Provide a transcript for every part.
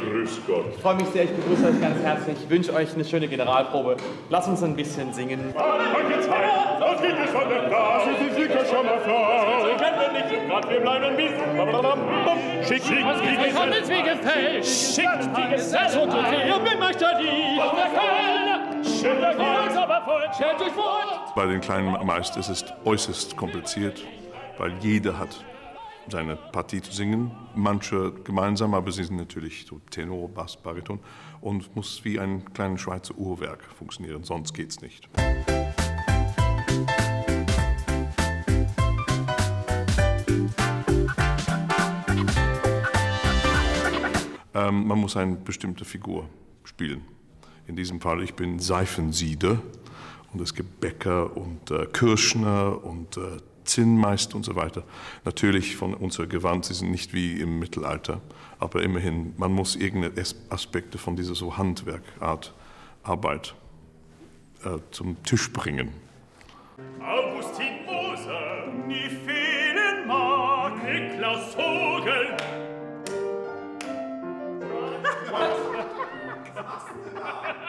Grüß Gott. Ich freue mich sehr, ich begrüße euch ganz herzlich. Ich wünsche euch eine schöne Generalprobe. Lass uns ein bisschen singen. Danke Zeit, sonst geht es von der Gas. Sie sind sicher schon mal vor. Sie kennen nicht im Grad, wir bleiben bis. Schick, schick, Ich hab es wie gefällt. Schickt die Gesellschaft und ihr bemöchtet die. Auf der Köln. Schickt euch aber voll. Stellt euch. Bei den kleinen Meister ist es äußerst kompliziert, weil jeder hat seine Partie zu singen. Manche gemeinsam, aber sie sind natürlich so Tenor, Bass, Bariton und muss wie ein kleines Schweizer Uhrwerk funktionieren, sonst geht's nicht. Ähm, man muss eine bestimmte Figur spielen. In diesem Fall, ich bin Seifensieder und es gibt Bäcker und äh, Kirschner und äh, Zinnmeister und so weiter. Natürlich von unserer Gewand, sie sind nicht wie im Mittelalter, aber immerhin, man muss irgendeine As- Aspekte von dieser so Handwerkart Arbeit äh, zum Tisch bringen. Augustin Moser, nie fehlen mag. Niklaus Vogel.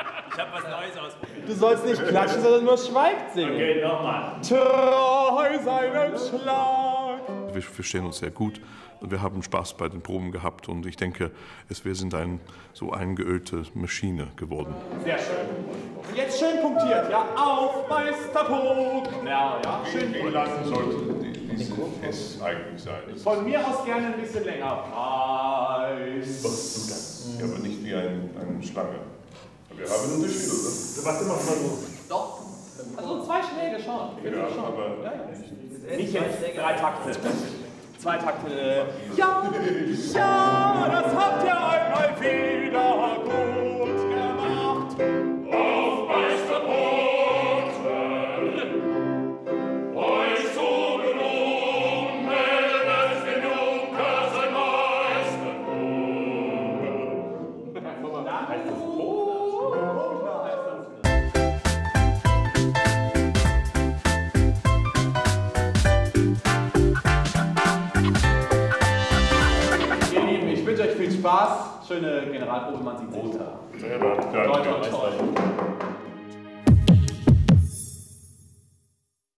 Du sollst nicht klatschen, sondern nur schweigt singen. Okay, nochmal. Treu seinem Schlag. Wir verstehen uns sehr gut und wir haben Spaß bei den Proben gehabt und ich denke, es, wir sind eine so eingeölte Maschine geworden. Sehr schön. Und jetzt schön punktiert, ja? Auf, Meister Puck. Ja, ja, schön. Wie lang sollte diese S eigentlich sein? Von mir aus gerne ein bisschen länger. Preis. Ja, aber nicht wie ein, eine Schlange. Wir haben einen Unterschied, oder? Du machst immer mal so. Doch. Also zwei Schläge schon. Ja, schon. aber Ja, ja. Nicht jetzt drei Takte. Zwei Takte. Ja, ja, das habt ihr einmal wieder gut Schöne Generalprobe, man sieht sich. Toi, toi, toi.